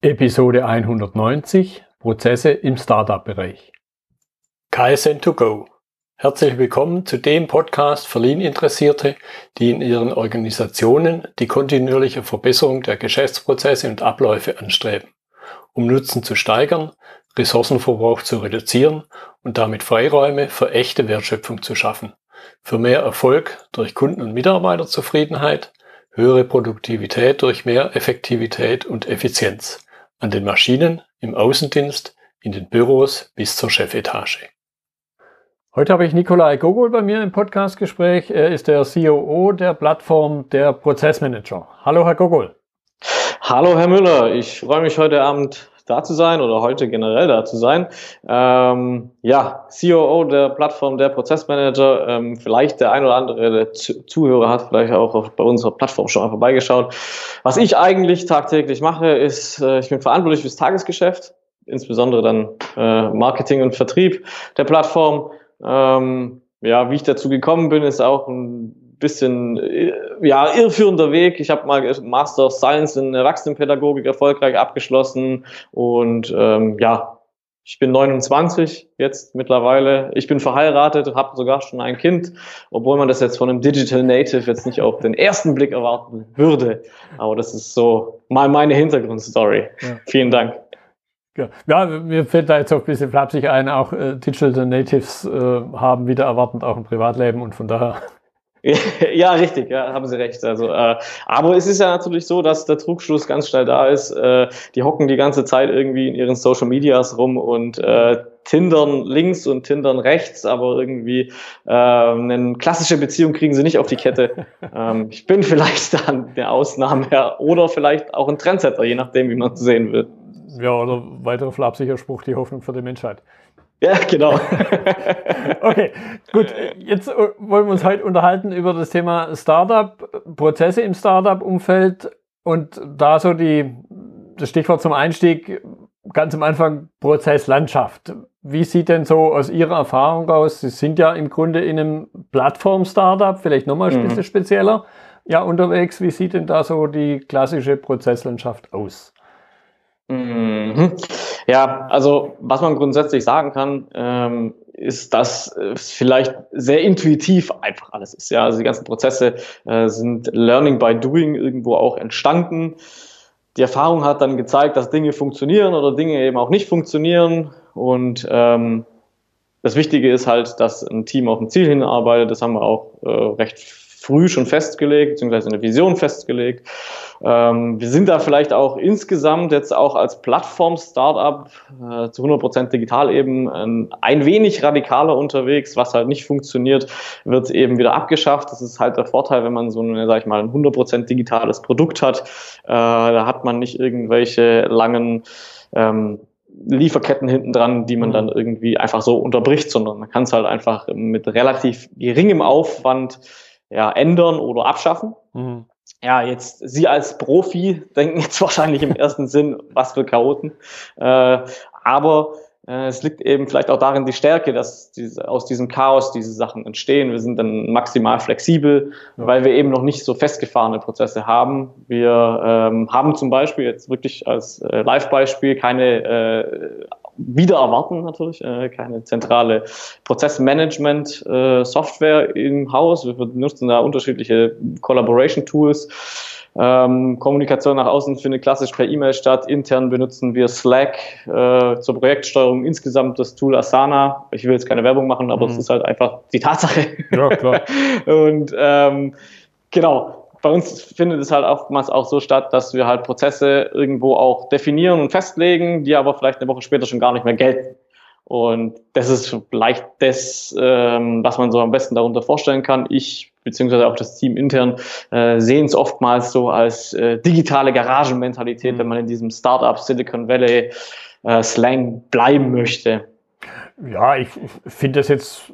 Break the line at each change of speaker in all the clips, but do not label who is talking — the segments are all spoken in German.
Episode 190 Prozesse im Startup-Bereich. KSN2Go. Herzlich willkommen zu dem Podcast für Lean-Interessierte, die in ihren Organisationen die kontinuierliche Verbesserung der Geschäftsprozesse und Abläufe anstreben, um Nutzen zu steigern, Ressourcenverbrauch zu reduzieren und damit Freiräume für echte Wertschöpfung zu schaffen, für mehr Erfolg durch Kunden- und Mitarbeiterzufriedenheit, höhere Produktivität durch mehr Effektivität und Effizienz an den Maschinen, im Außendienst, in den Büros bis zur Chefetage. Heute habe ich Nikolai Gogol bei mir im Podcastgespräch. Er ist der COO der Plattform der Prozessmanager. Hallo, Herr Gogol.
Hallo, Herr Müller. Ich freue mich heute Abend da zu sein oder heute generell da zu sein. Ähm, ja, COO der Plattform der Prozessmanager. Ähm, vielleicht der ein oder andere der Zuhörer hat vielleicht auch bei unserer Plattform schon mal vorbeigeschaut. Was ich eigentlich tagtäglich mache, ist, äh, ich bin verantwortlich fürs Tagesgeschäft, insbesondere dann äh, Marketing und Vertrieb der Plattform. Ähm, ja, wie ich dazu gekommen bin, ist auch ein bisschen äh, ja, irreführender Weg. Ich habe mal Master of Science in Erwachsenenpädagogik erfolgreich abgeschlossen und ähm, ja, ich bin 29 jetzt mittlerweile. Ich bin verheiratet, habe sogar schon ein Kind, obwohl man das jetzt von einem Digital Native jetzt nicht auf den ersten Blick erwarten würde. Aber das ist so mal meine Hintergrundstory. Ja. Vielen Dank.
Ja, mir fällt da jetzt auch ein bisschen flapsig ein, auch äh, Digital Natives äh, haben wieder erwartend auch ein Privatleben und von daher
ja, richtig, ja, haben Sie recht. Also, äh, aber es ist ja natürlich so, dass der Trugschluss ganz schnell da ist. Äh, die hocken die ganze Zeit irgendwie in ihren Social Medias rum und äh, tindern links und tindern rechts, aber irgendwie äh, eine klassische Beziehung kriegen sie nicht auf die Kette. ähm, ich bin vielleicht dann der Ausnahme oder vielleicht auch ein Trendsetter, je nachdem, wie man es sehen will.
Ja, oder weiterer flapsiger Spruch, die Hoffnung für die Menschheit.
Ja, genau.
okay, gut. Jetzt wollen wir uns heute unterhalten über das Thema Startup, Prozesse im Startup-Umfeld und da so die, das Stichwort zum Einstieg ganz am Anfang Prozesslandschaft. Wie sieht denn so aus Ihrer Erfahrung aus? Sie sind ja im Grunde in einem Plattform-Startup, vielleicht nochmal ein mhm. bisschen spezieller, ja, unterwegs. Wie sieht denn da so die klassische Prozesslandschaft aus?
Mhm. Ja, also was man grundsätzlich sagen kann, ähm, ist, dass es vielleicht sehr intuitiv einfach alles ist. Ja, also die ganzen Prozesse äh, sind Learning by Doing irgendwo auch entstanden. Die Erfahrung hat dann gezeigt, dass Dinge funktionieren oder Dinge eben auch nicht funktionieren. Und ähm, das Wichtige ist halt, dass ein Team auf ein Ziel hinarbeitet. Das haben wir auch äh, recht früh schon festgelegt, beziehungsweise eine Vision festgelegt. Ähm, wir sind da vielleicht auch insgesamt jetzt auch als Plattform-Startup äh, zu 100% digital eben ein, ein wenig radikaler unterwegs. Was halt nicht funktioniert, wird eben wieder abgeschafft. Das ist halt der Vorteil, wenn man so eine, sag ich mal, ein 100% digitales Produkt hat. Äh, da hat man nicht irgendwelche langen ähm, Lieferketten hinten dran, die man mhm. dann irgendwie einfach so unterbricht, sondern man kann es halt einfach mit relativ geringem Aufwand ja, ändern oder abschaffen. Mhm. Ja, jetzt Sie als Profi denken jetzt wahrscheinlich im ersten Sinn, was für Chaoten. Äh, aber äh, es liegt eben vielleicht auch darin die Stärke, dass diese, aus diesem Chaos diese Sachen entstehen. Wir sind dann maximal flexibel, ja. weil wir eben noch nicht so festgefahrene Prozesse haben. Wir ähm, haben zum Beispiel jetzt wirklich als äh, Live-Beispiel keine äh, wieder erwarten natürlich, äh, keine zentrale Prozessmanagement-Software äh, im Haus. Wir benutzen da unterschiedliche Collaboration-Tools. Ähm, Kommunikation nach außen findet klassisch per E-Mail statt. Intern benutzen wir Slack äh, zur Projektsteuerung. Insgesamt das Tool Asana. Ich will jetzt keine Werbung machen, aber es mhm. ist halt einfach die Tatsache. Ja, klar. Und ähm, genau, bei uns findet es halt oftmals auch so statt, dass wir halt Prozesse irgendwo auch definieren und festlegen, die aber vielleicht eine Woche später schon gar nicht mehr gelten. Und das ist vielleicht das, ähm, was man so am besten darunter vorstellen kann. Ich beziehungsweise auch das Team intern äh, sehen es oftmals so als äh, digitale Garagenmentalität, mhm. wenn man in diesem Startup Silicon Valley äh, Slang bleiben möchte.
Ja, ich finde das jetzt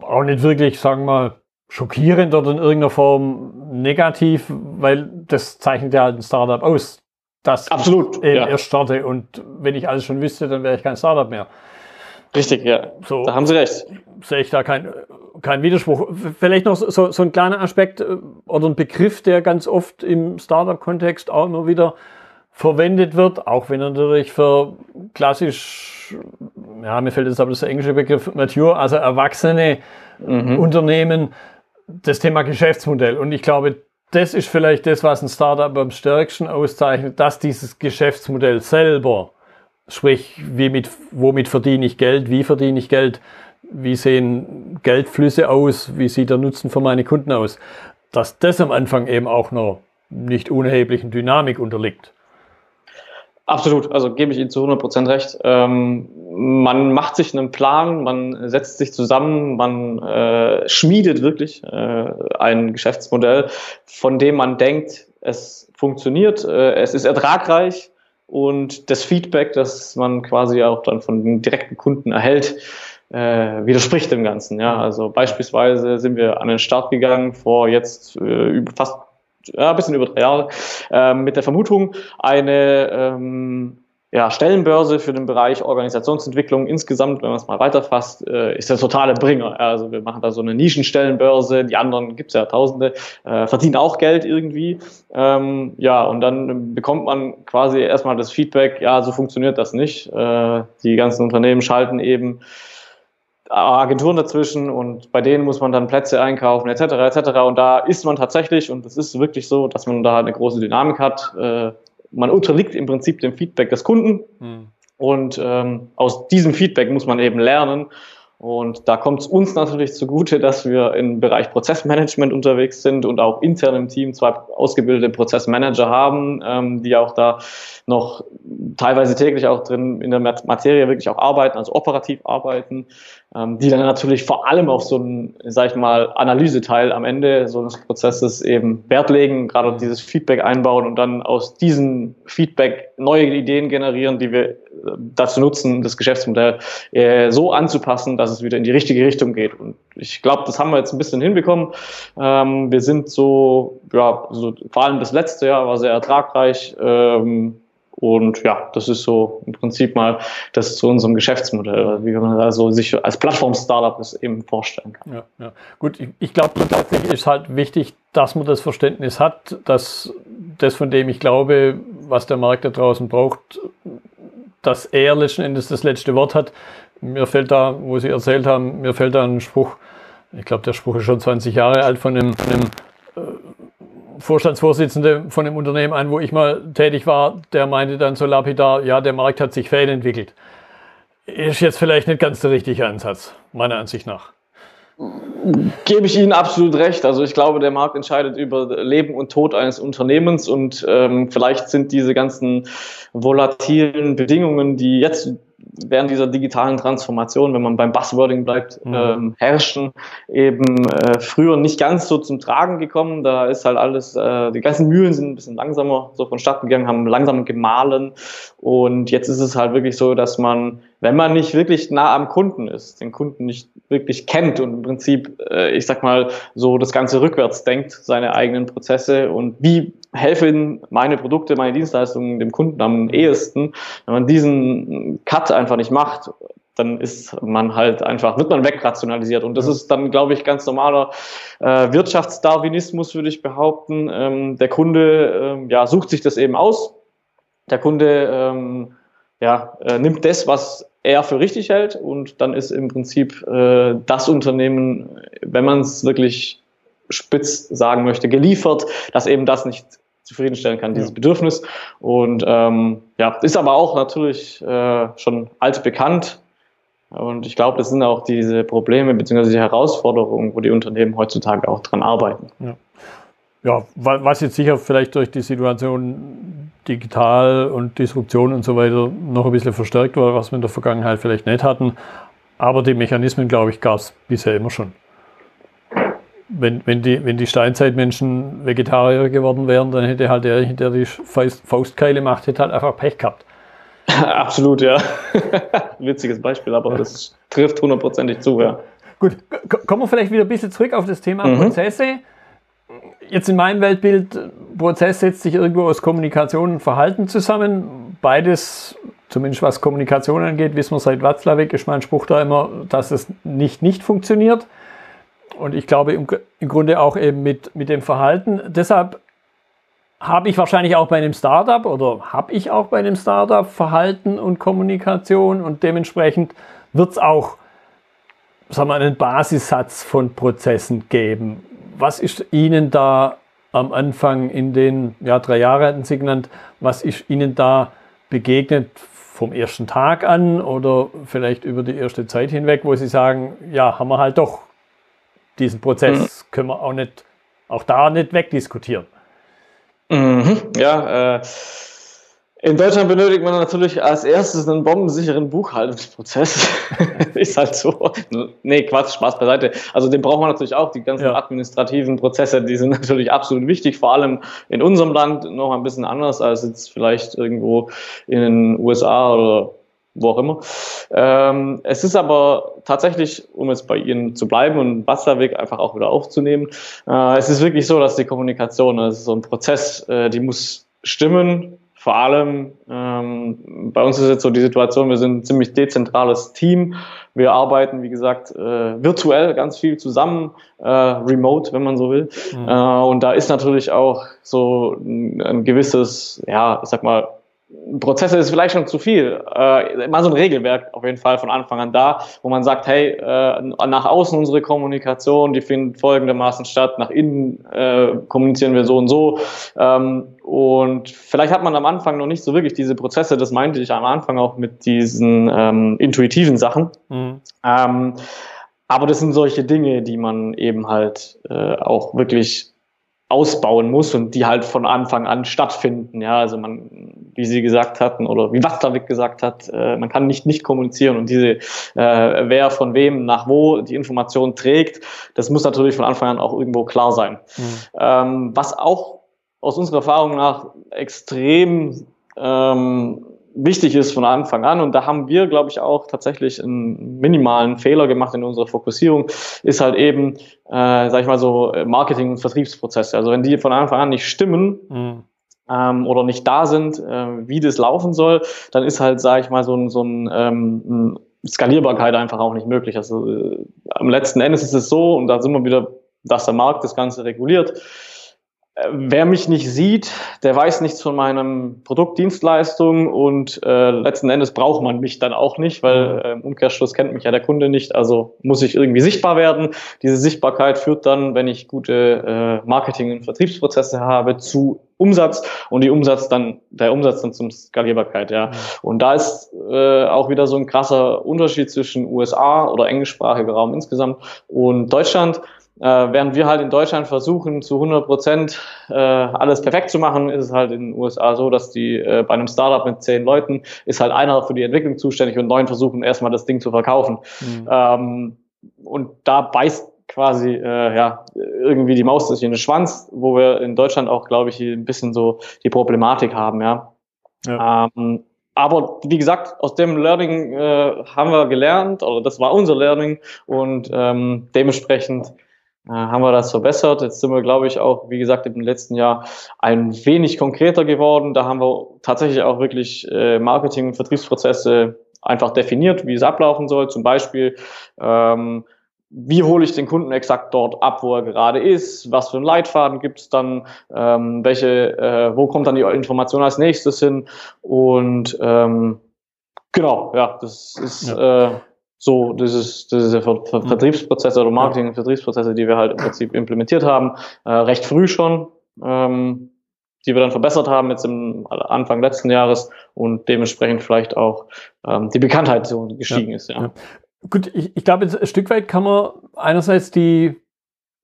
auch nicht wirklich, sagen wir mal, schockierend oder in irgendeiner Form negativ, weil das zeichnet ja halt ein Startup aus, dass
Absolut,
ich ja. erst starte und wenn ich alles schon wüsste, dann wäre ich kein Startup mehr.
Richtig, ja. So, da haben Sie recht.
Sehe ich da keinen kein Widerspruch. Vielleicht noch so, so ein kleiner Aspekt äh, oder ein Begriff, der ganz oft im Startup-Kontext auch immer wieder verwendet wird, auch wenn er natürlich für klassisch, ja, mir fällt jetzt aber das englische Begriff mature, also erwachsene mhm. Unternehmen, das Thema Geschäftsmodell. Und ich glaube, das ist vielleicht das, was ein Startup am stärksten auszeichnet, dass dieses Geschäftsmodell selber, sprich, wie mit, womit verdiene ich Geld, wie verdiene ich Geld, wie sehen Geldflüsse aus, wie sieht der Nutzen für meine Kunden aus, dass das am Anfang eben auch noch nicht unerheblichen Dynamik unterliegt.
Absolut, also gebe ich Ihnen zu 100 Prozent recht. Ähm, man macht sich einen Plan, man setzt sich zusammen, man äh, schmiedet wirklich äh, ein Geschäftsmodell, von dem man denkt, es funktioniert, äh, es ist ertragreich und das Feedback, das man quasi auch dann von den direkten Kunden erhält, äh, widerspricht dem Ganzen. Ja, also beispielsweise sind wir an den Start gegangen vor jetzt äh, fast ja, ein bisschen über drei Jahre, äh, mit der Vermutung, eine ähm, ja, Stellenbörse für den Bereich Organisationsentwicklung insgesamt, wenn man es mal weiterfasst, äh, ist der totale Bringer. Also wir machen da so eine Nischenstellenbörse, die anderen gibt's ja tausende, äh, verdienen auch Geld irgendwie. Ähm, ja, und dann bekommt man quasi erstmal das Feedback, ja, so funktioniert das nicht. Äh, die ganzen Unternehmen schalten eben Agenturen dazwischen und bei denen muss man dann Plätze einkaufen etc. etc. Und da ist man tatsächlich, und es ist wirklich so, dass man da eine große Dynamik hat. Äh, man unterliegt im Prinzip dem Feedback des Kunden hm. und ähm, aus diesem Feedback muss man eben lernen und da kommt es uns natürlich zugute, dass wir im Bereich Prozessmanagement unterwegs sind und auch intern im Team zwei ausgebildete Prozessmanager haben, ähm, die auch da noch teilweise täglich auch drin in der Materie wirklich auch arbeiten, also operativ arbeiten, die dann natürlich vor allem auf so einen, sag ich mal, Analyseteil am Ende so eines Prozesses eben Wert legen, gerade dieses Feedback einbauen und dann aus diesem Feedback neue Ideen generieren, die wir dazu nutzen, das Geschäftsmodell äh, so anzupassen, dass es wieder in die richtige Richtung geht. Und ich glaube, das haben wir jetzt ein bisschen hinbekommen. Ähm, wir sind so, ja, so, vor allem das letzte Jahr war sehr ertragreich. Ähm, und ja, das ist so im Prinzip mal das zu unserem Geschäftsmodell, wie man also sich als Plattform-Startup das eben vorstellen kann.
Ja, ja. Gut, ich, ich glaube, tatsächlich ist halt wichtig, dass man das Verständnis hat, dass das, von dem ich glaube, was der Markt da draußen braucht, dass er letzten Endes das letzte Wort hat. Mir fällt da, wo Sie erzählt haben, mir fällt da ein Spruch, ich glaube, der Spruch ist schon 20 Jahre alt, von einem, von einem Vorstandsvorsitzenden von einem Unternehmen ein, wo ich mal tätig war, der meinte dann so lapidar, ja, der Markt hat sich fehlentwickelt. Ist jetzt vielleicht nicht ganz der richtige Ansatz, meiner Ansicht nach.
Gebe ich Ihnen absolut recht. Also ich glaube, der Markt entscheidet über Leben und Tod eines Unternehmens und ähm, vielleicht sind diese ganzen volatilen Bedingungen, die jetzt während dieser digitalen Transformation, wenn man beim Buzzwording bleibt, mhm. ähm, herrschen, eben äh, früher nicht ganz so zum Tragen gekommen. Da ist halt alles, äh, die ganzen Mühlen sind ein bisschen langsamer so vonstatten gegangen, haben langsam gemahlen. Und jetzt ist es halt wirklich so, dass man, wenn man nicht wirklich nah am Kunden ist, den Kunden nicht wirklich kennt und im Prinzip, äh, ich sag mal, so das Ganze rückwärts denkt, seine eigenen Prozesse und wie helfen meine Produkte, meine Dienstleistungen dem Kunden am ehesten. Wenn man diesen Cut einfach nicht macht, dann ist man halt einfach, wird man wegrationalisiert. Und das ist dann, glaube ich, ganz normaler äh, Wirtschaftsdarwinismus, würde ich behaupten. Ähm, der Kunde äh, ja, sucht sich das eben aus. Der Kunde ähm, ja, äh, nimmt das, was er für richtig hält. Und dann ist im Prinzip äh, das Unternehmen, wenn man es wirklich spitz sagen möchte, geliefert, dass eben das nicht zufriedenstellen kann, dieses ja. Bedürfnis. Und ähm, ja, ist aber auch natürlich äh, schon altbekannt. Und ich glaube, das sind auch diese Probleme bzw. die Herausforderungen, wo die Unternehmen heutzutage auch dran arbeiten.
Ja. ja, was jetzt sicher vielleicht durch die Situation digital und Disruption und so weiter noch ein bisschen verstärkt war, was wir in der Vergangenheit vielleicht nicht hatten. Aber die Mechanismen, glaube ich, gab es bisher immer schon wenn, wenn, die, wenn die Steinzeitmenschen Vegetarier geworden wären, dann hätte halt der, der die Faustkeile macht, hätte halt einfach Pech gehabt.
Absolut, ja. Witziges Beispiel, aber das trifft hundertprozentig zu, ja.
Gut, kommen wir vielleicht wieder ein bisschen zurück auf das Thema mhm. Prozesse. Jetzt in meinem Weltbild, Prozess setzt sich irgendwo aus Kommunikation und Verhalten zusammen. Beides, zumindest was Kommunikation angeht, wissen wir seit Watzlawick, ist mein Spruch da immer, dass es nicht nicht funktioniert. Und ich glaube im, im Grunde auch eben mit, mit dem Verhalten. Deshalb habe ich wahrscheinlich auch bei einem Startup oder habe ich auch bei einem Startup Verhalten und Kommunikation und dementsprechend wird es auch sagen wir, einen Basissatz von Prozessen geben. Was ist Ihnen da am Anfang in den ja, drei Jahren hatten Sie genannt, was ist Ihnen da begegnet vom ersten Tag an oder vielleicht über die erste Zeit hinweg, wo Sie sagen, ja, haben wir halt doch diesen Prozess, mhm. können wir auch nicht, auch da nicht wegdiskutieren.
Mhm. Ja, äh, in Deutschland benötigt man natürlich als erstes einen bombensicheren Buchhaltungsprozess. ist halt so. Nee, Quatsch, Spaß beiseite. Also den braucht man natürlich auch. Die ganzen ja. administrativen Prozesse, die sind natürlich absolut wichtig, vor allem in unserem Land noch ein bisschen anders als jetzt vielleicht irgendwo in den USA oder wo auch immer. Ähm, es ist aber tatsächlich, um jetzt bei Ihnen zu bleiben und Wasserweg einfach auch wieder aufzunehmen, äh, es ist wirklich so, dass die Kommunikation, das ist so ein Prozess, äh, die muss stimmen vor allem ähm, bei uns ist jetzt so die Situation, wir sind ein ziemlich dezentrales Team. Wir arbeiten, wie gesagt, äh, virtuell ganz viel zusammen, äh, remote, wenn man so will. Mhm. Äh, und da ist natürlich auch so ein, ein gewisses, ja, ich sag mal, Prozesse ist vielleicht schon zu viel. Äh, mal so ein Regelwerk auf jeden Fall von Anfang an da, wo man sagt, hey, äh, nach außen unsere Kommunikation, die findet folgendermaßen statt, nach innen äh, kommunizieren wir so und so. Ähm, und vielleicht hat man am Anfang noch nicht so wirklich diese Prozesse, das meinte ich am Anfang auch mit diesen ähm, intuitiven Sachen. Mhm. Ähm, aber das sind solche Dinge, die man eben halt äh, auch wirklich ausbauen muss und die halt von Anfang an stattfinden. Ja, also man, wie Sie gesagt hatten oder wie Wasterwick gesagt hat, äh, man kann nicht nicht kommunizieren und diese, äh, wer von wem nach wo die Information trägt, das muss natürlich von Anfang an auch irgendwo klar sein. Mhm. Ähm, was auch aus unserer Erfahrung nach extrem ähm, wichtig ist von Anfang an. Und da haben wir, glaube ich, auch tatsächlich einen minimalen Fehler gemacht in unserer Fokussierung, ist halt eben, äh, sag ich mal so, Marketing- und Vertriebsprozesse. Also wenn die von Anfang an nicht stimmen, mhm. Ähm, oder nicht da sind, äh, wie das laufen soll, dann ist halt, sage ich mal, so ein, so ein, ähm, Skalierbarkeit einfach auch nicht möglich. Also äh, am letzten Endes ist es so, und da sind wir wieder, dass der Markt das Ganze reguliert wer mich nicht sieht, der weiß nichts von meinem Produkt, Dienstleistung und äh, letzten Endes braucht man mich dann auch nicht, weil äh, im Umkehrschluss kennt mich ja der Kunde nicht, also muss ich irgendwie sichtbar werden. Diese Sichtbarkeit führt dann, wenn ich gute äh, Marketing- und Vertriebsprozesse habe, zu Umsatz und die Umsatz dann, der Umsatz dann zum Skalierbarkeit, ja. Mhm. Und da ist äh, auch wieder so ein krasser Unterschied zwischen USA oder englischsprachiger Raum insgesamt und Deutschland. Äh, während wir halt in Deutschland versuchen, zu 100 Prozent äh, alles perfekt zu machen, ist es halt in den USA so, dass die äh, bei einem Startup mit zehn Leuten ist halt einer für die Entwicklung zuständig und neun versuchen erstmal das Ding zu verkaufen. Mhm. Ähm, und da beißt quasi äh, ja irgendwie die Maus sich in den Schwanz, wo wir in Deutschland auch, glaube ich, ein bisschen so die Problematik haben, ja. ja. Ähm, aber wie gesagt, aus dem Learning äh, haben wir gelernt, oder das war unser Learning und ähm, dementsprechend haben wir das verbessert. Jetzt sind wir, glaube ich, auch, wie gesagt, im letzten Jahr ein wenig konkreter geworden. Da haben wir tatsächlich auch wirklich äh, Marketing- und Vertriebsprozesse einfach definiert, wie es ablaufen soll. Zum Beispiel, ähm, wie hole ich den Kunden exakt dort ab, wo er gerade ist, was für einen Leitfaden gibt es dann, ähm, welche, äh, wo kommt dann die Information als nächstes hin und ähm, genau, ja, das ist ja. Äh, so, das ist, das ist der Ver Ver mhm. Vertriebsprozesse oder Marketing- und Vertriebsprozesse, die wir halt im Prinzip implementiert haben, äh, recht früh schon, ähm, die wir dann verbessert haben jetzt im Anfang letzten Jahres und dementsprechend vielleicht auch ähm, die Bekanntheit so gestiegen ja, ist. Ja. ja.
Gut, ich, ich glaube, ein Stück weit kann man einerseits die,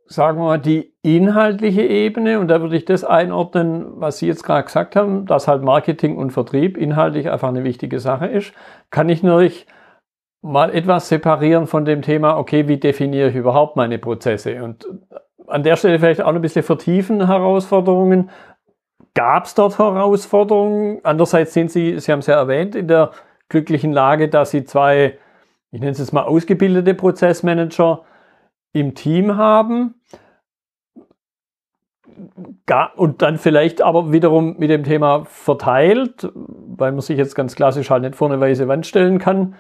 sagen wir mal, die inhaltliche Ebene, und da würde ich das einordnen, was Sie jetzt gerade gesagt haben, dass halt Marketing und Vertrieb inhaltlich einfach eine wichtige Sache ist, kann ich natürlich mal etwas separieren von dem Thema, okay, wie definiere ich überhaupt meine Prozesse? Und an der Stelle vielleicht auch ein bisschen vertiefen Herausforderungen. Gab es dort Herausforderungen? Andererseits sind Sie, Sie haben es ja erwähnt, in der glücklichen Lage, dass Sie zwei, ich nenne es jetzt mal ausgebildete Prozessmanager im Team haben. Und dann vielleicht aber wiederum mit dem Thema verteilt, weil man sich jetzt ganz klassisch halt nicht vor eine weiße Wand stellen kann,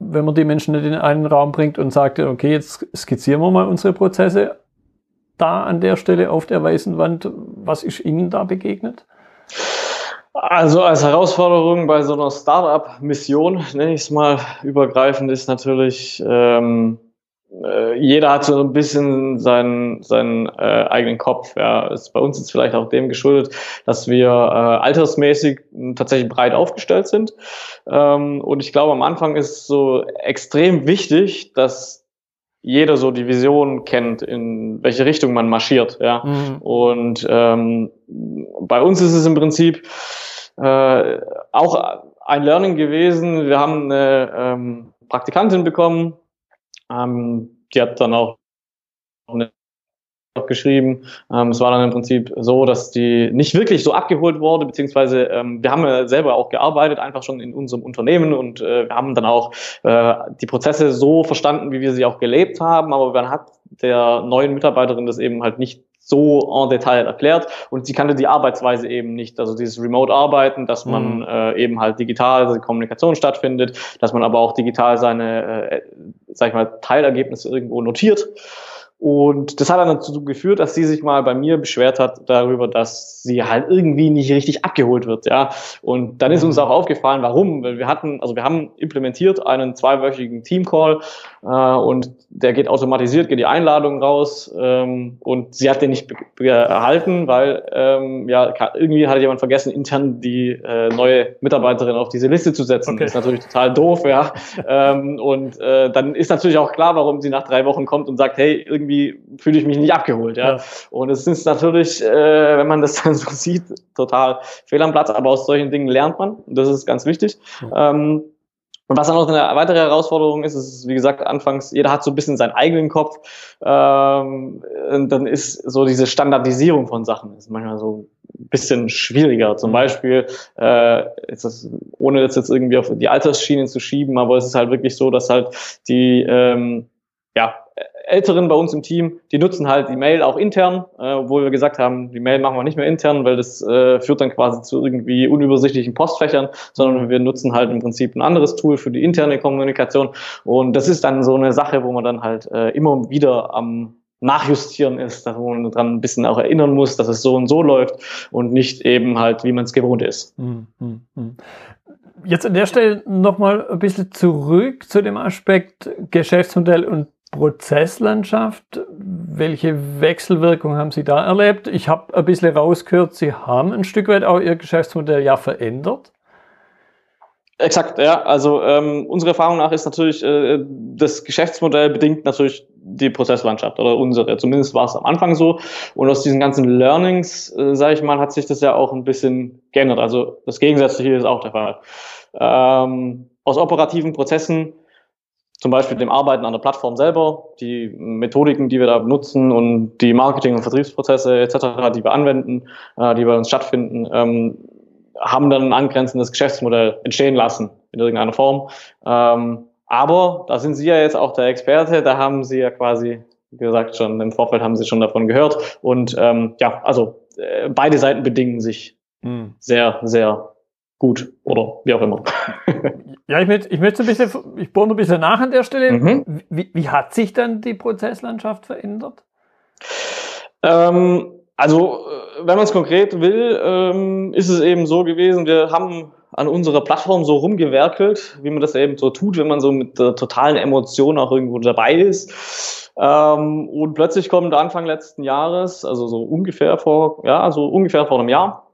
wenn man die Menschen nicht in einen Raum bringt und sagt, okay, jetzt skizzieren wir mal unsere Prozesse. da an der Stelle auf der weißen Wand? Was ist Ihnen da begegnet?
Also als Herausforderung bei so einer Startup-Mission, nenne ich es mal übergreifend, ist natürlich, ähm, äh, jeder hat so ein bisschen seinen, seinen äh, eigenen Kopf. Ja. Ist bei uns jetzt vielleicht auch dem geschuldet, dass wir äh, altersmäßig tatsächlich breit aufgestellt sind. Ähm, und ich glaube, am Anfang ist so extrem wichtig, dass jeder so die Vision kennt, in welche Richtung man marschiert. Ja. Mhm. Und ähm, bei uns ist es im Prinzip äh, auch ein Learning gewesen. Wir haben eine ähm, Praktikantin bekommen, ähm, die hat dann auch eine geschrieben. Ähm, es war dann im Prinzip so, dass die nicht wirklich so abgeholt wurde, beziehungsweise ähm, wir haben ja selber auch gearbeitet, einfach schon in unserem Unternehmen und äh, wir haben dann auch äh, die Prozesse so verstanden, wie wir sie auch gelebt haben, aber man hat der neuen Mitarbeiterin das eben halt nicht so en Detail erklärt und sie kannte die Arbeitsweise eben nicht, also dieses Remote-Arbeiten, dass man mhm. äh, eben halt digital also Kommunikation stattfindet, dass man aber auch digital seine, äh, sag ich mal, Teilergebnisse irgendwo notiert und das hat dann dazu geführt, dass sie sich mal bei mir beschwert hat darüber, dass sie halt irgendwie nicht richtig abgeholt wird, ja. Und dann ist uns mhm. auch aufgefallen, warum. Weil wir hatten, also wir haben implementiert einen zweiwöchigen Teamcall äh, und der geht automatisiert, geht die Einladung raus ähm, und sie hat den nicht erhalten, weil ähm, ja irgendwie hatte jemand vergessen, intern die äh, neue Mitarbeiterin auf diese Liste zu setzen. Okay. Das ist natürlich total doof, ja. ähm, und äh, dann ist natürlich auch klar, warum sie nach drei Wochen kommt und sagt, hey, irgendwie irgendwie fühle ich mich nicht abgeholt. Ja? ja. Und es ist natürlich, äh, wenn man das dann so sieht, total fehl am Platz. Aber aus solchen Dingen lernt man. Das ist ganz wichtig. Ja. Ähm, und was dann noch eine weitere Herausforderung ist, ist, wie gesagt, anfangs, jeder hat so ein bisschen seinen eigenen Kopf. Ähm, und dann ist so diese Standardisierung von Sachen ist manchmal so ein bisschen schwieriger. Zum mhm. Beispiel, äh, ist das, ohne das jetzt irgendwie auf die Altersschienen zu schieben, aber es ist halt wirklich so, dass halt die ähm, ja, Älteren bei uns im Team, die nutzen halt die Mail auch intern, äh, obwohl wir gesagt haben, die Mail machen wir nicht mehr intern, weil das äh, führt dann quasi zu irgendwie unübersichtlichen Postfächern, sondern wir nutzen halt im Prinzip ein anderes Tool für die interne Kommunikation. Und das ist dann so eine Sache, wo man dann halt äh, immer wieder am Nachjustieren ist, dass man dran ein bisschen auch erinnern muss, dass es so und so läuft und nicht eben halt, wie man es gewohnt ist. Hm, hm,
hm. Jetzt an der Stelle nochmal ein bisschen zurück zu dem Aspekt Geschäftsmodell und Prozesslandschaft. Welche Wechselwirkung haben Sie da erlebt? Ich habe ein bisschen rausgehört, Sie haben ein Stück weit auch Ihr Geschäftsmodell ja verändert.
Exakt, ja. Also ähm, unsere Erfahrung nach ist natürlich, äh, das Geschäftsmodell bedingt natürlich die Prozesslandschaft oder unsere. Zumindest war es am Anfang so. Und aus diesen ganzen Learnings, äh, sage ich mal, hat sich das ja auch ein bisschen geändert. Also das Gegensätzliche ist auch der Fall. Ähm, aus operativen Prozessen zum Beispiel dem Arbeiten an der Plattform selber, die Methodiken, die wir da benutzen und die Marketing- und Vertriebsprozesse etc., die wir anwenden, äh, die bei uns stattfinden, ähm, haben dann ein angrenzendes Geschäftsmodell entstehen lassen in irgendeiner Form. Ähm, aber da sind Sie ja jetzt auch der Experte, da haben Sie ja quasi, wie gesagt, schon im Vorfeld haben Sie schon davon gehört. Und ähm, ja, also äh, beide Seiten bedingen sich hm. sehr, sehr gut oder wie auch immer.
Ja, ich möchte, ich möchte ein bisschen, ich bohre ein bisschen nach an der Stelle. Mhm. Wie, wie hat sich dann die Prozesslandschaft verändert?
Ähm, also, äh, wenn man es konkret will, ähm, ist es eben so gewesen, wir haben an unserer Plattform so rumgewerkelt, wie man das eben so tut, wenn man so mit der totalen Emotion auch irgendwo dabei ist. Ähm, und plötzlich kommt Anfang letzten Jahres, also so ungefähr vor, ja, so ungefähr vor einem Jahr,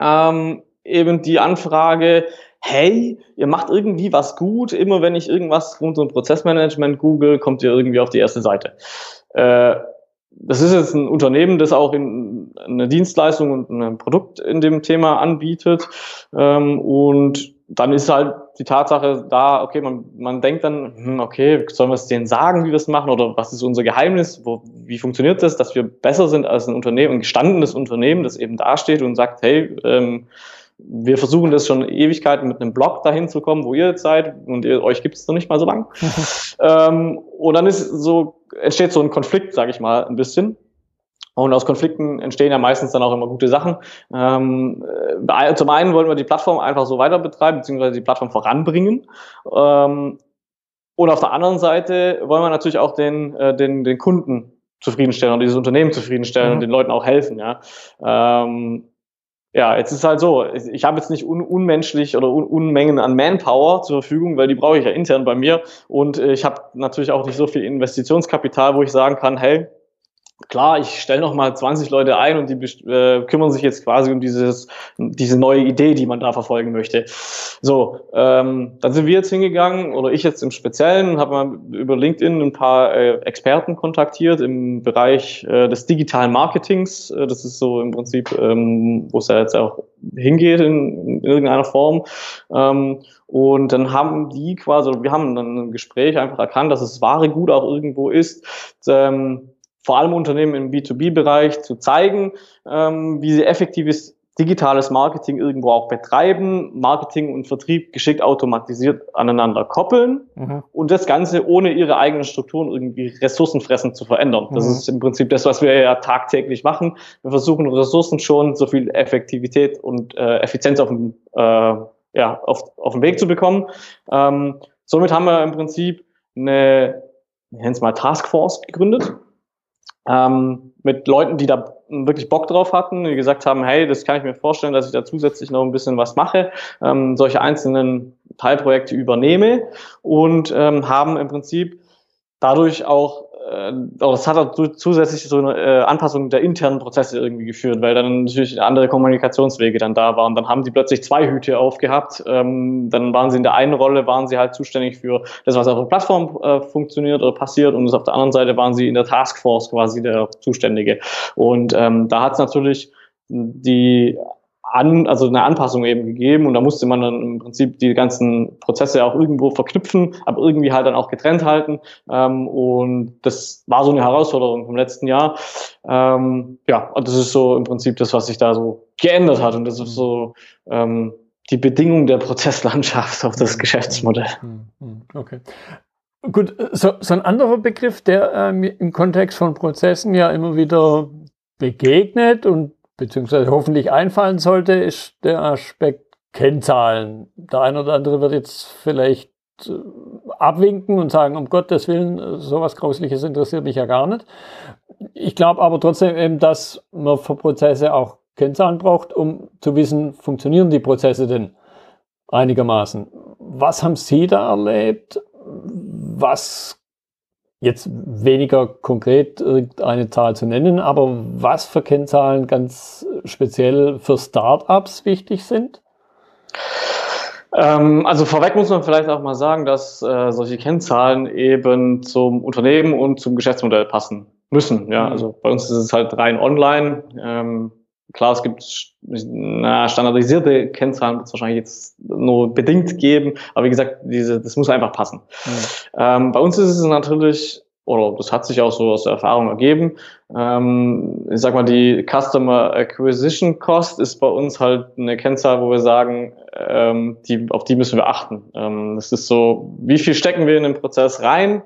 ähm, eben die Anfrage, hey, ihr macht irgendwie was gut, immer wenn ich irgendwas rund um Prozessmanagement google, kommt ihr irgendwie auf die erste Seite. Äh, das ist jetzt ein Unternehmen, das auch in, eine Dienstleistung und ein Produkt in dem Thema anbietet. Ähm, und dann ist halt die Tatsache da, okay, man, man denkt dann, hm, okay, sollen wir es denen sagen, wie wir es machen oder was ist unser Geheimnis? Wo, wie funktioniert das, dass wir besser sind als ein Unternehmen, ein gestandenes Unternehmen, das eben dasteht und sagt, hey, ähm, wir versuchen das schon Ewigkeiten mit einem Blog dahin zu kommen, wo ihr jetzt seid und ihr, euch gibt es noch nicht mal so lang. ähm, und dann ist so, entsteht so ein Konflikt, sage ich mal, ein bisschen. Und aus Konflikten entstehen ja meistens dann auch immer gute Sachen. Ähm, äh, zum einen wollen wir die Plattform einfach so weiter betreiben, beziehungsweise die Plattform voranbringen. Ähm, und auf der anderen Seite wollen wir natürlich auch den, äh, den, den Kunden zufriedenstellen und dieses Unternehmen zufriedenstellen mhm. und den Leuten auch helfen. Ja. Ähm, ja, jetzt ist halt so, ich habe jetzt nicht un unmenschlich oder un Unmengen an Manpower zur Verfügung, weil die brauche ich ja intern bei mir. Und äh, ich habe natürlich auch nicht so viel Investitionskapital, wo ich sagen kann, hey, Klar, ich stelle noch mal 20 Leute ein und die äh, kümmern sich jetzt quasi um dieses, diese neue Idee, die man da verfolgen möchte. So, ähm, dann sind wir jetzt hingegangen, oder ich jetzt im Speziellen, habe mal über LinkedIn ein paar äh, Experten kontaktiert im Bereich äh, des digitalen Marketings. Äh, das ist so im Prinzip, ähm, wo es ja jetzt auch hingeht in, in irgendeiner Form. Ähm, und dann haben die quasi, wir haben dann ein Gespräch einfach erkannt, dass das wahre Gut auch irgendwo ist. Ähm, vor allem Unternehmen im B2B-Bereich zu zeigen, ähm, wie sie effektives digitales Marketing irgendwo auch betreiben, Marketing und Vertrieb geschickt automatisiert aneinander koppeln mhm. und das Ganze ohne ihre eigenen Strukturen irgendwie ressourcenfressend zu verändern. Das mhm. ist im Prinzip das, was wir ja tagtäglich machen. Wir versuchen Ressourcen schon so viel Effektivität und äh, Effizienz auf dem, äh, ja, auf, auf den Weg zu bekommen. Ähm, somit haben wir im Prinzip eine, wir nennen es mal Taskforce gegründet ähm, mit Leuten, die da wirklich Bock drauf hatten, die gesagt haben, hey, das kann ich mir vorstellen, dass ich da zusätzlich noch ein bisschen was mache, ähm, solche einzelnen Teilprojekte übernehme und ähm, haben im Prinzip dadurch auch äh, das hat auch zusätzlich so eine äh, Anpassung der internen Prozesse irgendwie geführt, weil dann natürlich andere Kommunikationswege dann da waren. Dann haben sie plötzlich zwei Hüte aufgehabt. Ähm, dann waren sie in der einen Rolle, waren sie halt zuständig für das, was auf der Plattform äh, funktioniert oder passiert und auf der anderen Seite waren sie in der Taskforce quasi der Zuständige. Und ähm, da hat es natürlich die an, also eine Anpassung eben gegeben und da musste man dann im Prinzip die ganzen Prozesse auch irgendwo verknüpfen, aber irgendwie halt dann auch getrennt halten. Ähm, und das war so eine Herausforderung vom letzten Jahr. Ähm, ja, und das ist so im Prinzip das, was sich da so geändert hat. Und das ist so ähm, die Bedingung der Prozesslandschaft auf das Geschäftsmodell. Hm, hm,
okay. Gut, so, so ein anderer Begriff, der ähm, im Kontext von Prozessen ja immer wieder begegnet und beziehungsweise hoffentlich einfallen sollte, ist der Aspekt Kennzahlen. Der eine oder andere wird jetzt vielleicht äh, abwinken und sagen, um Gottes Willen, sowas Grausliches interessiert mich ja gar nicht. Ich glaube aber trotzdem eben, dass man für Prozesse auch Kennzahlen braucht, um zu wissen, funktionieren die Prozesse denn einigermaßen. Was haben Sie da erlebt? Was jetzt weniger konkret irgendeine Zahl zu nennen, aber was für Kennzahlen ganz speziell für Startups wichtig sind?
Ähm, also vorweg muss man vielleicht auch mal sagen, dass äh, solche Kennzahlen eben zum Unternehmen und zum Geschäftsmodell passen müssen. Ja, mhm. also bei uns ist es halt rein online. Ähm, Klar, es gibt na, standardisierte Kennzahlen, wird es wahrscheinlich jetzt nur bedingt geben, aber wie gesagt, diese, das muss einfach passen. Mhm. Ähm, bei uns ist es natürlich, oder das hat sich auch so aus der Erfahrung ergeben, ähm, ich sag mal, die Customer Acquisition Cost ist bei uns halt eine Kennzahl, wo wir sagen, ähm, die, auf die müssen wir achten. Ähm, das ist so, wie viel stecken wir in den Prozess rein,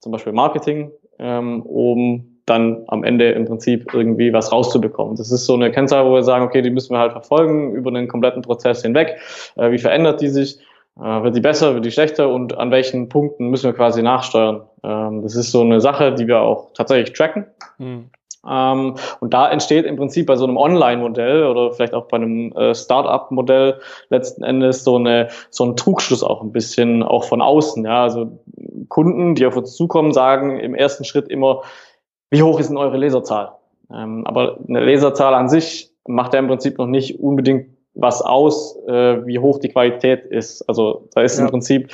zum Beispiel Marketing, ähm, um dann am Ende im Prinzip irgendwie was rauszubekommen. Das ist so eine Kennzahl, wo wir sagen, okay, die müssen wir halt verfolgen über den kompletten Prozess hinweg. Äh, wie verändert die sich? Äh, wird die besser, wird die schlechter und an welchen Punkten müssen wir quasi nachsteuern? Ähm, das ist so eine Sache, die wir auch tatsächlich tracken. Mhm. Ähm, und da entsteht im Prinzip bei so einem Online-Modell oder vielleicht auch bei einem äh, Start-up-Modell letzten Endes so eine so ein Trugschluss auch ein bisschen auch von außen. Ja, also Kunden, die auf uns zukommen, sagen im ersten Schritt immer, wie hoch ist denn eure Leserzahl? Ähm, aber eine Leserzahl an sich macht ja im Prinzip noch nicht unbedingt was aus, äh, wie hoch die Qualität ist. Also da ist ja. im Prinzip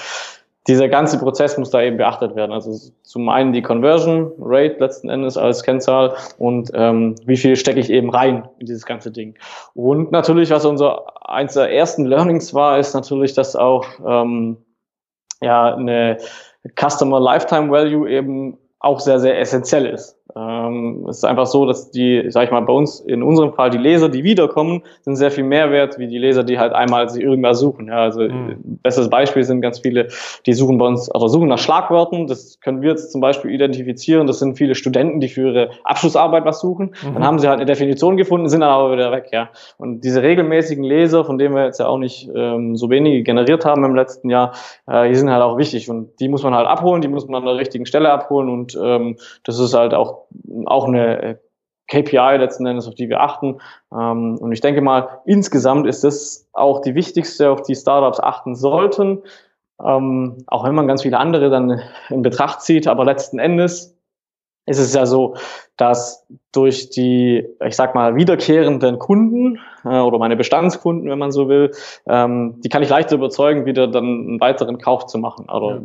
dieser ganze Prozess muss da eben beachtet werden. Also zum einen die Conversion Rate letzten Endes als Kennzahl und ähm, wie viel stecke ich eben rein in dieses ganze Ding. Und natürlich, was unser eins der ersten Learnings war, ist natürlich, dass auch ähm, ja eine Customer Lifetime Value eben auch sehr, sehr essentiell ist. Ähm, es ist einfach so, dass die, sag ich mal, bei uns in unserem Fall die Leser, die wiederkommen, sind sehr viel mehr wert, wie die Leser, die halt einmal sich irgendwas suchen. Ja, also mhm. bestes Beispiel sind ganz viele, die suchen bei uns, oder suchen nach Schlagwörtern. Das können wir jetzt zum Beispiel identifizieren. Das sind viele Studenten, die für ihre Abschlussarbeit was suchen. Mhm. Dann haben sie halt eine Definition gefunden, sind dann aber wieder weg. Ja, und diese regelmäßigen Leser, von denen wir jetzt ja auch nicht ähm, so wenige generiert haben im letzten Jahr, äh, die sind halt auch wichtig und die muss man halt abholen, die muss man an der richtigen Stelle abholen und ähm, das ist halt auch auch, eine äh, KPI letzten Endes, auf die wir achten. Ähm, und ich denke mal, insgesamt ist das auch die wichtigste, auf die Startups achten sollten. Ähm, auch wenn man ganz viele andere dann in Betracht zieht, aber letzten Endes ist es ja so, dass durch die, ich sag mal, wiederkehrenden Kunden äh, oder meine Bestandskunden, wenn man so will, ähm, die kann ich leicht überzeugen, wieder dann einen weiteren Kauf zu machen oder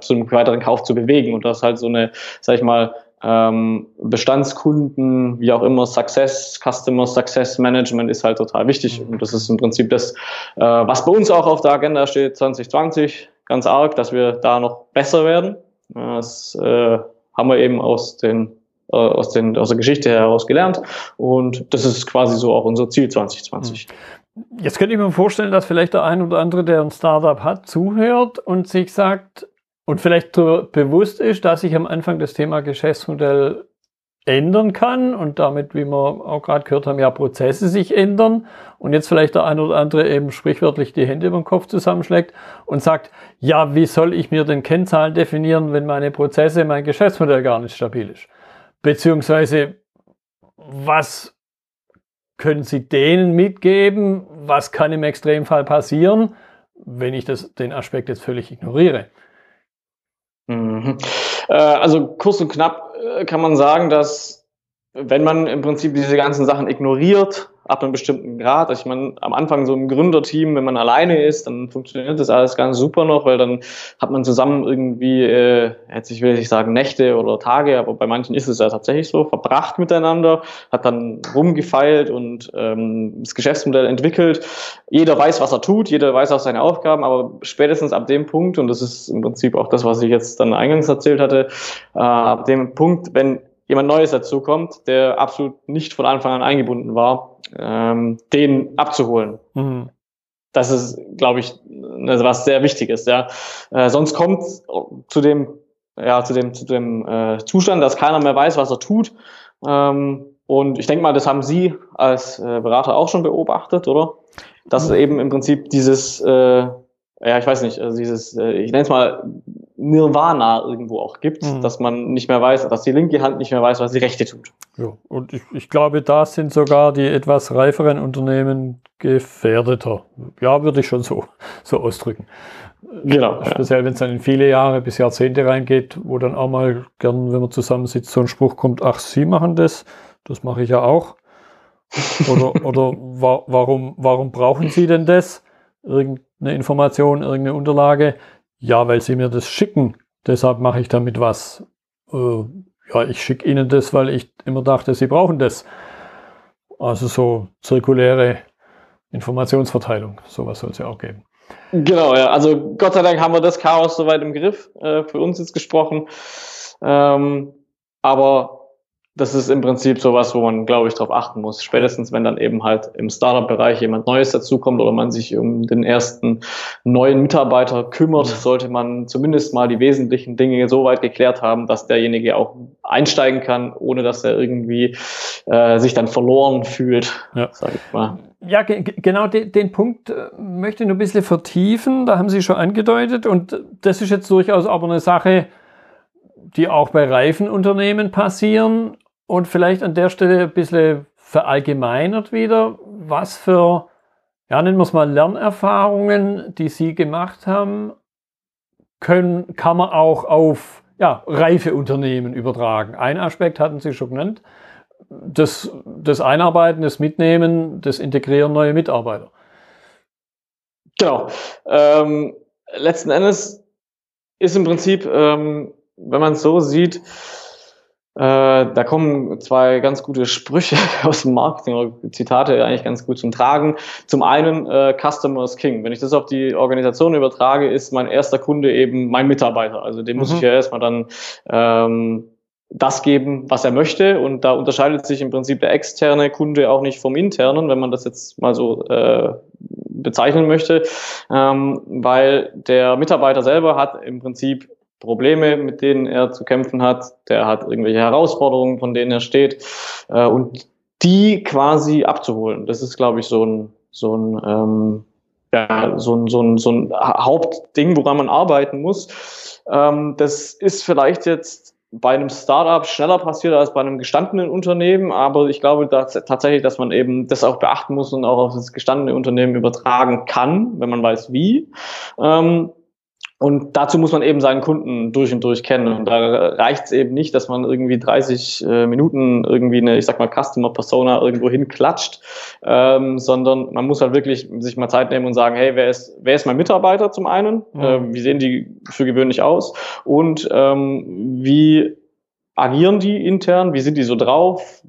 zu einem weiteren Kauf zu bewegen. Und das ist halt so eine, sag ich mal, ähm, Bestandskunden, wie auch immer, Success, Customer Success Management ist halt total wichtig. Und das ist im Prinzip das, äh, was bei uns auch auf der Agenda steht, 2020, ganz arg, dass wir da noch besser werden. Das äh, haben wir eben aus den äh, aus, den, aus der Geschichte heraus gelernt. Und das ist quasi so auch unser Ziel 2020.
Jetzt könnte ich mir vorstellen, dass vielleicht der ein oder andere, der ein Startup hat, zuhört und sich sagt, und vielleicht bewusst ist, dass sich am Anfang das Thema Geschäftsmodell ändern kann und damit, wie wir auch gerade gehört haben, ja Prozesse sich ändern und jetzt vielleicht der ein oder andere eben sprichwörtlich die Hände über den Kopf zusammenschlägt und sagt, ja, wie soll ich mir denn Kennzahlen definieren, wenn meine Prozesse, mein Geschäftsmodell gar nicht stabil ist? Beziehungsweise, was können Sie denen mitgeben? Was kann im Extremfall passieren, wenn ich das, den Aspekt jetzt völlig ignoriere?
Mhm. Äh, also kurz und knapp äh, kann man sagen, dass wenn man im Prinzip diese ganzen Sachen ignoriert, ab einem bestimmten Grad. Also ich meine, am Anfang so ein Gründerteam, wenn man alleine ist, dann funktioniert das alles ganz super noch, weil dann hat man zusammen irgendwie, äh, jetzt ich will nicht sagen Nächte oder Tage, aber bei manchen ist es ja tatsächlich so, verbracht miteinander, hat dann rumgefeilt und ähm, das Geschäftsmodell entwickelt. Jeder weiß, was er tut, jeder weiß auch seine Aufgaben, aber spätestens ab dem Punkt, und das ist im Prinzip auch das, was ich jetzt dann eingangs erzählt hatte, äh, ab dem Punkt, wenn jemand Neues dazukommt, der absolut nicht von Anfang an eingebunden war, ähm, den abzuholen. Mhm. Das ist, glaube ich, was sehr Wichtiges. Ja. Äh, sonst kommt zu dem, ja, zu dem, zu dem äh, Zustand, dass keiner mehr weiß, was er tut. Ähm, und ich denke mal, das haben Sie als äh, Berater auch schon beobachtet, oder? Dass mhm. eben im Prinzip dieses, äh, ja, ich weiß nicht, also dieses, äh, ich nenne es mal Nirvana irgendwo auch gibt, mhm. dass man nicht mehr weiß, dass die linke Hand nicht mehr weiß, was die rechte tut.
Ja, und ich, ich glaube, da sind sogar die etwas reiferen Unternehmen gefährdeter. Ja, würde ich schon so, so ausdrücken. Genau. Speziell, ja. wenn es dann in viele Jahre bis Jahrzehnte reingeht, wo dann auch mal gern, wenn man zusammensitzt, so ein Spruch kommt, ach, Sie machen das, das mache ich ja auch. Oder, oder wa warum, warum brauchen Sie denn das? Irgendeine Information, irgendeine Unterlage? Ja, weil sie mir das schicken. Deshalb mache ich damit was. Äh, ja, ich schicke ihnen das, weil ich immer dachte, sie brauchen das. Also so zirkuläre Informationsverteilung. Sowas soll es ja auch geben.
Genau, ja. Also Gott sei Dank haben wir das Chaos soweit im Griff, äh, für uns jetzt gesprochen. Ähm, aber das ist im Prinzip sowas, wo man, glaube ich, darauf achten muss. Spätestens, wenn dann eben halt im Startup-Bereich jemand Neues dazukommt oder man sich um den ersten neuen Mitarbeiter kümmert, sollte man zumindest mal die wesentlichen Dinge so weit geklärt haben, dass derjenige auch einsteigen kann, ohne dass er irgendwie äh, sich dann verloren fühlt,
ja. sag ich mal. Ja, genau den, den Punkt äh, möchte ich noch ein bisschen vertiefen. Da haben Sie schon angedeutet und das ist jetzt durchaus aber eine Sache, die auch bei Reifenunternehmen passieren und vielleicht an der Stelle ein bisschen verallgemeinert wieder, was für, ja, nennen wir es mal Lernerfahrungen, die Sie gemacht haben, können, kann man auch auf ja, reife Unternehmen übertragen. Ein Aspekt hatten Sie schon genannt, das, das Einarbeiten, das Mitnehmen, das Integrieren neuer Mitarbeiter.
Genau. Ähm, letzten Endes ist im Prinzip, ähm, wenn man es so sieht, da kommen zwei ganz gute Sprüche aus dem Marketing oder Zitate eigentlich ganz gut zum Tragen. Zum einen äh, Customer is King. Wenn ich das auf die Organisation übertrage, ist mein erster Kunde eben mein Mitarbeiter. Also dem mhm. muss ich ja erstmal dann ähm, das geben, was er möchte. Und da unterscheidet sich im Prinzip der externe Kunde auch nicht vom internen, wenn man das jetzt mal so äh, bezeichnen möchte, ähm, weil der Mitarbeiter selber hat im Prinzip Probleme, mit denen er zu kämpfen hat, der hat irgendwelche Herausforderungen, von denen er steht äh, und die quasi abzuholen. Das ist, glaube ich, so ein so ein ähm, ja, so ein, so ein, so ein Hauptding, woran man arbeiten muss. Ähm, das ist vielleicht jetzt bei einem Startup schneller passiert als bei einem gestandenen Unternehmen, aber ich glaube dass, tatsächlich, dass man eben das auch beachten muss und auch auf das gestandene Unternehmen übertragen kann, wenn man weiß wie. Ähm, und dazu muss man eben seinen Kunden durch und durch kennen. Und da reicht es eben nicht, dass man irgendwie 30 äh, Minuten irgendwie eine, ich sag mal, Customer Persona irgendwo hinklatscht, ähm, sondern man muss halt wirklich sich mal Zeit nehmen und sagen, hey, wer ist, wer ist mein Mitarbeiter zum einen? Mhm. Äh, wie sehen die für gewöhnlich aus? Und ähm, wie agieren die intern? Wie sind die so drauf?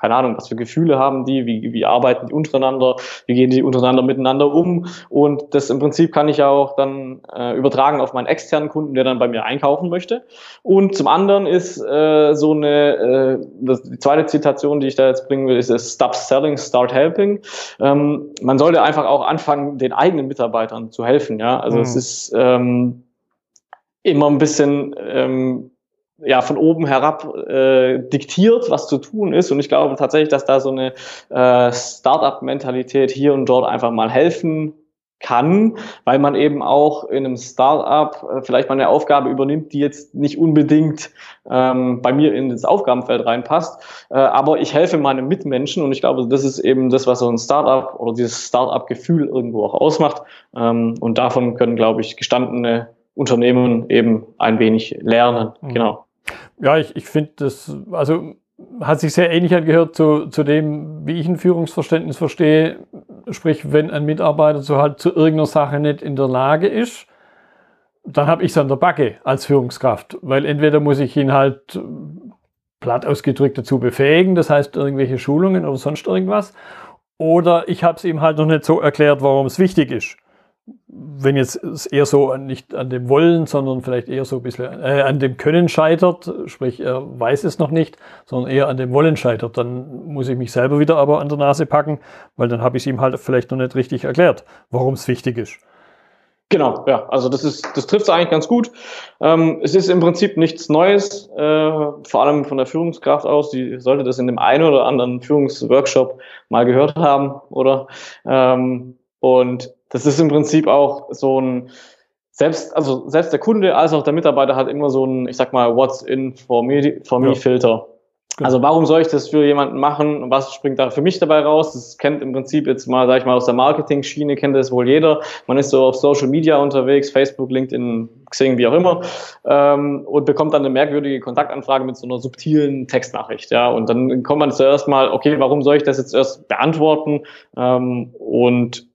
Keine Ahnung, was für Gefühle haben die? Wie, wie arbeiten die untereinander? Wie gehen die untereinander miteinander um? Und das im Prinzip kann ich ja auch dann äh, übertragen auf meinen externen Kunden, der dann bei mir einkaufen möchte. Und zum anderen ist äh, so eine, äh, das, die zweite Zitation, die ich da jetzt bringen will, ist Stop Selling, Start Helping. Ähm, man sollte einfach auch anfangen, den eigenen Mitarbeitern zu helfen. Ja, also mhm. es ist ähm, immer ein bisschen ähm, ja von oben herab äh, diktiert, was zu tun ist. Und ich glaube tatsächlich, dass da so eine äh, Startup-Mentalität hier und dort einfach mal helfen kann, weil man eben auch in einem Startup äh, vielleicht mal eine Aufgabe übernimmt, die jetzt nicht unbedingt ähm, bei mir in das Aufgabenfeld reinpasst. Äh, aber ich helfe meinem Mitmenschen und ich glaube, das ist eben das, was so ein Startup oder dieses Startup-Gefühl irgendwo auch ausmacht. Ähm, und davon können, glaube ich, gestandene Unternehmen eben ein wenig lernen. Mhm. Genau.
Ja, ich, ich finde das, also hat sich sehr ähnlich angehört zu, zu dem, wie ich ein Führungsverständnis verstehe. Sprich, wenn ein Mitarbeiter so halt zu irgendeiner Sache nicht in der Lage ist, dann habe ich es an der Backe als Führungskraft. Weil entweder muss ich ihn halt platt ausgedrückt dazu befähigen, das heißt irgendwelche Schulungen oder sonst irgendwas. Oder ich habe es ihm halt noch nicht so erklärt, warum es wichtig ist wenn jetzt es eher so nicht an dem Wollen, sondern vielleicht eher so ein bisschen äh, an dem Können scheitert, sprich er weiß es noch nicht, sondern eher an dem Wollen scheitert, dann muss ich mich selber wieder aber an der Nase packen, weil dann habe ich es ihm halt vielleicht noch nicht richtig erklärt, warum es wichtig ist.
Genau, ja, also das ist, das trifft es eigentlich ganz gut. Ähm, es ist im Prinzip nichts Neues, äh, vor allem von der Führungskraft aus. Die sollte das in dem einen oder anderen Führungsworkshop mal gehört haben, oder? Ähm, und das ist im Prinzip auch so ein, selbst, also selbst der Kunde als auch der Mitarbeiter hat immer so ein, ich sag mal, What's in for me, for me ja. Filter. Genau. Also warum soll ich das für jemanden machen? Was springt da für mich dabei raus? Das kennt im Prinzip jetzt mal, sag ich mal, aus der Marketing-Schiene kennt das wohl jeder. Man ist so auf Social Media unterwegs, Facebook, LinkedIn, Xing, wie auch immer, ähm, und bekommt dann eine merkwürdige Kontaktanfrage mit so einer subtilen Textnachricht. Ja, und dann kommt man zuerst mal, okay, warum soll ich das jetzt erst beantworten? Ähm, und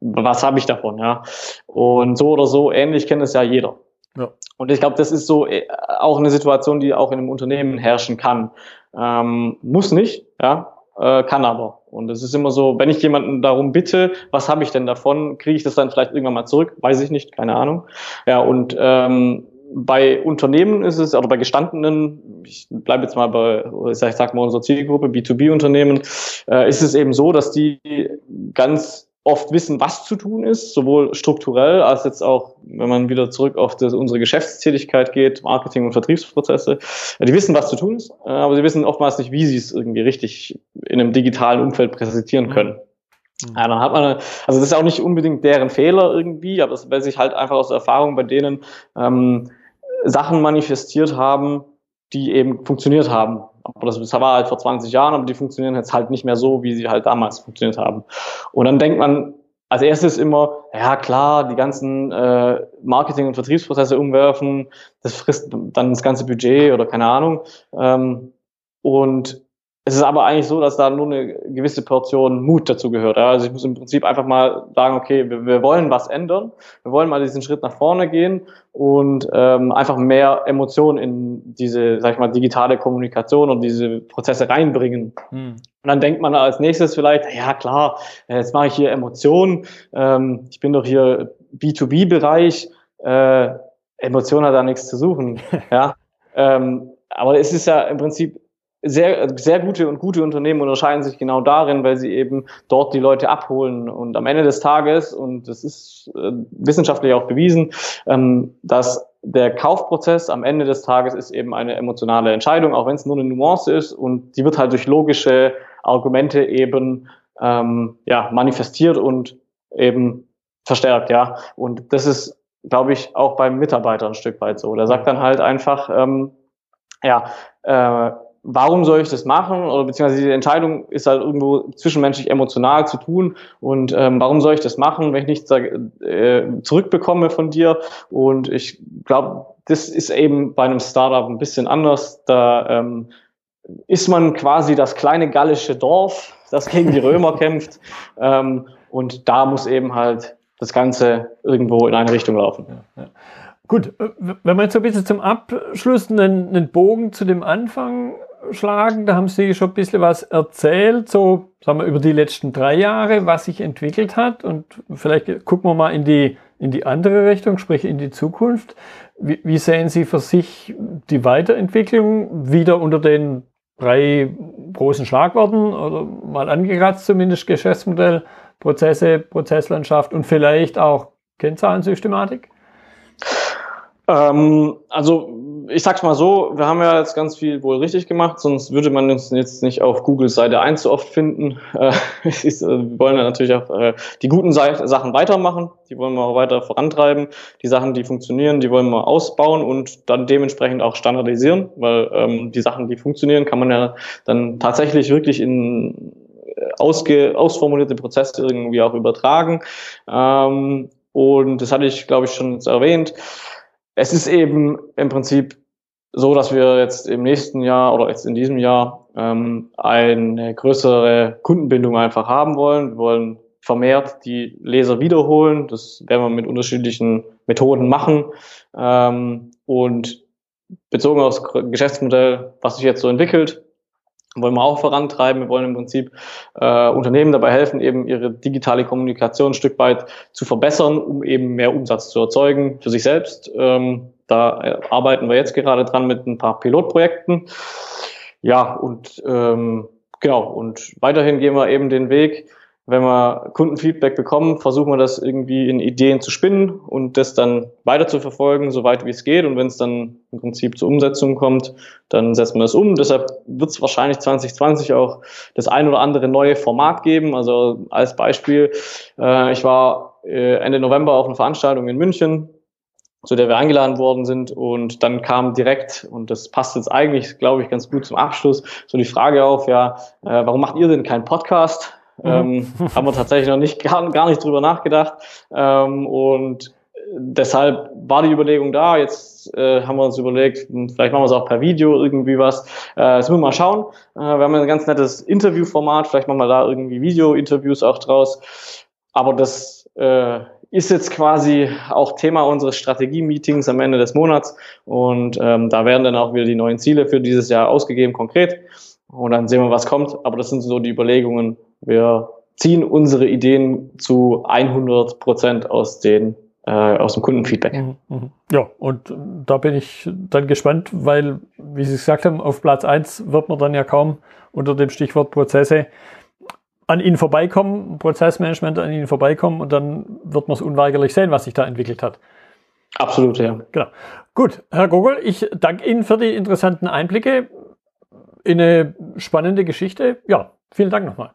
was habe ich davon, ja. Und so oder so ähnlich kennt es ja jeder. Ja. Und ich glaube, das ist so äh, auch eine Situation, die auch in einem Unternehmen herrschen kann. Ähm, muss nicht, ja, äh, kann aber. Und es ist immer so, wenn ich jemanden darum bitte, was habe ich denn davon, kriege ich das dann vielleicht irgendwann mal zurück? Weiß ich nicht, keine Ahnung. Ja, und ähm, bei Unternehmen ist es, oder bei gestandenen, ich bleibe jetzt mal bei, ich sag mal unserer Zielgruppe, B2B-Unternehmen, äh, ist es eben so, dass die ganz oft wissen, was zu tun ist, sowohl strukturell als jetzt auch, wenn man wieder zurück auf das, unsere Geschäftstätigkeit geht, Marketing und Vertriebsprozesse. Die wissen, was zu tun ist, äh, aber sie wissen oftmals nicht, wie sie es irgendwie richtig in einem digitalen Umfeld präsentieren mhm. können. Mhm. Ja, dann hat man, also das ist auch nicht unbedingt deren Fehler irgendwie, aber es weil sich halt einfach aus der Erfahrung bei denen ähm, Sachen manifestiert haben, die eben funktioniert haben. Aber das, das war halt vor 20 Jahren, aber die funktionieren jetzt halt nicht mehr so, wie sie halt damals funktioniert haben. Und dann denkt man als erstes immer, ja klar, die ganzen äh, Marketing- und Vertriebsprozesse umwerfen, das frisst dann das ganze Budget oder keine Ahnung. Ähm, und es ist aber eigentlich so, dass da nur eine gewisse Portion Mut dazu gehört. Also ich muss im Prinzip einfach mal sagen, okay, wir, wir wollen was ändern, wir wollen mal diesen Schritt nach vorne gehen und ähm, einfach mehr Emotionen in diese, sag ich mal, digitale Kommunikation und diese Prozesse reinbringen. Hm. Und dann denkt man als nächstes vielleicht, ja klar, jetzt mache ich hier Emotionen, ähm, ich bin doch hier B2B-Bereich, äh, Emotion hat da nichts zu suchen. ja, ähm, aber es ist ja im Prinzip sehr, sehr gute und gute Unternehmen unterscheiden sich genau darin, weil sie eben dort die Leute abholen. Und am Ende des Tages, und das ist äh, wissenschaftlich auch bewiesen, ähm, dass der Kaufprozess am Ende des Tages ist eben eine emotionale Entscheidung, auch wenn es nur eine Nuance ist und die wird halt durch logische Argumente eben ähm, ja, manifestiert und eben verstärkt, ja. Und das ist, glaube ich, auch beim Mitarbeiter ein Stück weit so. Der sagt dann halt einfach, ähm, ja, äh, warum soll ich das machen? Oder beziehungsweise die Entscheidung ist halt irgendwo zwischenmenschlich emotional zu tun. Und ähm, warum soll ich das machen, wenn ich nichts äh, zurückbekomme von dir? Und ich glaube, das ist eben bei einem Startup ein bisschen anders. Da ähm, ist man quasi das kleine gallische Dorf, das gegen die Römer kämpft. Ähm, und da muss eben halt das Ganze irgendwo in eine Richtung laufen. Ja, ja.
Gut, äh, wenn wir jetzt so ein bisschen zum Abschluss einen, einen Bogen zu dem Anfang schlagen, da haben Sie schon ein bisschen was erzählt, so sagen wir über die letzten drei Jahre, was sich entwickelt hat und vielleicht gucken wir mal in die, in die andere Richtung, sprich in die Zukunft. Wie, wie sehen Sie für sich die Weiterentwicklung wieder unter den drei großen Schlagworten oder mal angekratzt zumindest Geschäftsmodell, Prozesse, Prozesslandschaft und vielleicht auch Kennzahlensystematik?
Ähm, also ich sag's mal so, wir haben ja jetzt ganz viel wohl richtig gemacht, sonst würde man uns jetzt nicht auf Googles Seite 1 so oft finden. Äh, ist, äh, wir wollen ja natürlich auch äh, die guten Sachen weitermachen, die wollen wir auch weiter vorantreiben. Die Sachen, die funktionieren, die wollen wir ausbauen und dann dementsprechend auch standardisieren, weil ähm, die Sachen, die funktionieren, kann man ja dann tatsächlich wirklich in äh, ausge, ausformulierte Prozesse irgendwie auch übertragen. Ähm, und das hatte ich, glaube ich, schon erwähnt es ist eben im Prinzip so, dass wir jetzt im nächsten Jahr oder jetzt in diesem Jahr ähm, eine größere Kundenbindung einfach haben wollen. Wir wollen vermehrt die Leser wiederholen. Das werden wir mit unterschiedlichen Methoden machen. Ähm, und bezogen aufs Geschäftsmodell, was sich jetzt so entwickelt, wollen wir auch vorantreiben. Wir wollen im Prinzip äh, Unternehmen dabei helfen, eben ihre digitale Kommunikation ein Stück weit zu verbessern, um eben mehr Umsatz zu erzeugen für sich selbst. Ähm, da äh, arbeiten wir jetzt gerade dran mit ein paar Pilotprojekten. Ja, und ähm, genau, und weiterhin gehen wir eben den Weg, wenn wir Kundenfeedback bekommen, versuchen wir das irgendwie in Ideen zu spinnen und das dann weiter zu verfolgen, so weit wie es geht. Und wenn es dann im Prinzip zur Umsetzung kommt, dann setzen wir es um. Deshalb wird es wahrscheinlich 2020 auch das ein oder andere neue Format geben. Also als Beispiel, äh, ich war äh, Ende November auf einer Veranstaltung in München, zu der wir eingeladen worden sind. Und dann kam direkt, und das passt jetzt eigentlich, glaube ich, ganz gut zum Abschluss, so die Frage auf, ja, äh, warum macht ihr denn keinen Podcast? Ähm, mhm. haben wir tatsächlich noch nicht gar, gar nicht drüber nachgedacht. Ähm, und deshalb war die Überlegung da. Jetzt äh, haben wir uns überlegt, vielleicht machen wir es auch per Video irgendwie was. Äh, das müssen wir mal schauen. Äh, wir haben ein ganz nettes Interviewformat. Vielleicht machen wir da irgendwie Video-Interviews auch draus. Aber das äh, ist jetzt quasi auch Thema unseres Strategie-Meetings am Ende des Monats. Und ähm, da werden dann auch wieder die neuen Ziele für dieses Jahr ausgegeben, konkret. Und dann sehen wir, was kommt. Aber das sind so die Überlegungen. Wir ziehen unsere Ideen zu 100 Prozent aus den äh, aus dem Kundenfeedback.
Mhm. Ja, und da bin ich dann gespannt, weil, wie Sie gesagt haben, auf Platz 1 wird man dann ja kaum unter dem Stichwort Prozesse an Ihnen vorbeikommen, Prozessmanagement an Ihnen vorbeikommen und dann wird man es unweigerlich sehen, was sich da entwickelt hat.
Absolut, ja.
Genau. Gut, Herr Gogol, ich danke Ihnen für die interessanten Einblicke in eine spannende Geschichte. Ja, vielen Dank nochmal.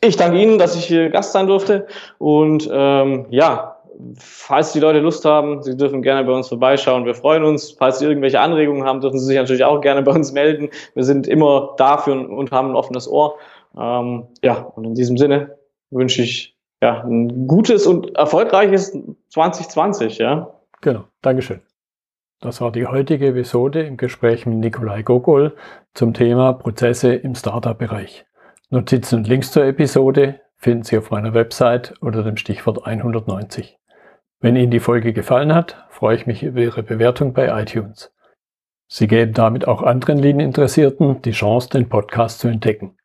Ich danke Ihnen, dass ich hier Gast sein durfte. Und ähm, ja, falls die Leute Lust haben, Sie dürfen gerne bei uns vorbeischauen. Wir freuen uns. Falls Sie irgendwelche Anregungen haben, dürfen Sie sich natürlich auch gerne bei uns melden. Wir sind immer dafür und haben ein offenes Ohr. Ähm, ja, und in diesem Sinne wünsche ich ja, ein gutes und erfolgreiches 2020. Ja.
Genau. Dankeschön. Das war die heutige Episode im Gespräch mit Nikolai Gogol zum Thema Prozesse im Startup-Bereich. Notizen und Links zur Episode finden Sie auf meiner Website unter dem Stichwort 190. Wenn Ihnen die Folge gefallen hat, freue ich mich über Ihre Bewertung bei iTunes. Sie geben damit auch anderen Linieninteressierten die Chance, den Podcast zu entdecken.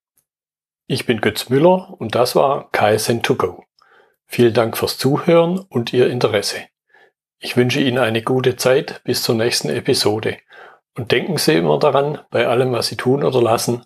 Ich bin Götz Müller und das war KSN2Go. Vielen Dank fürs Zuhören und Ihr Interesse. Ich wünsche Ihnen eine gute Zeit bis zur nächsten Episode. Und denken Sie immer daran, bei allem, was Sie tun oder lassen,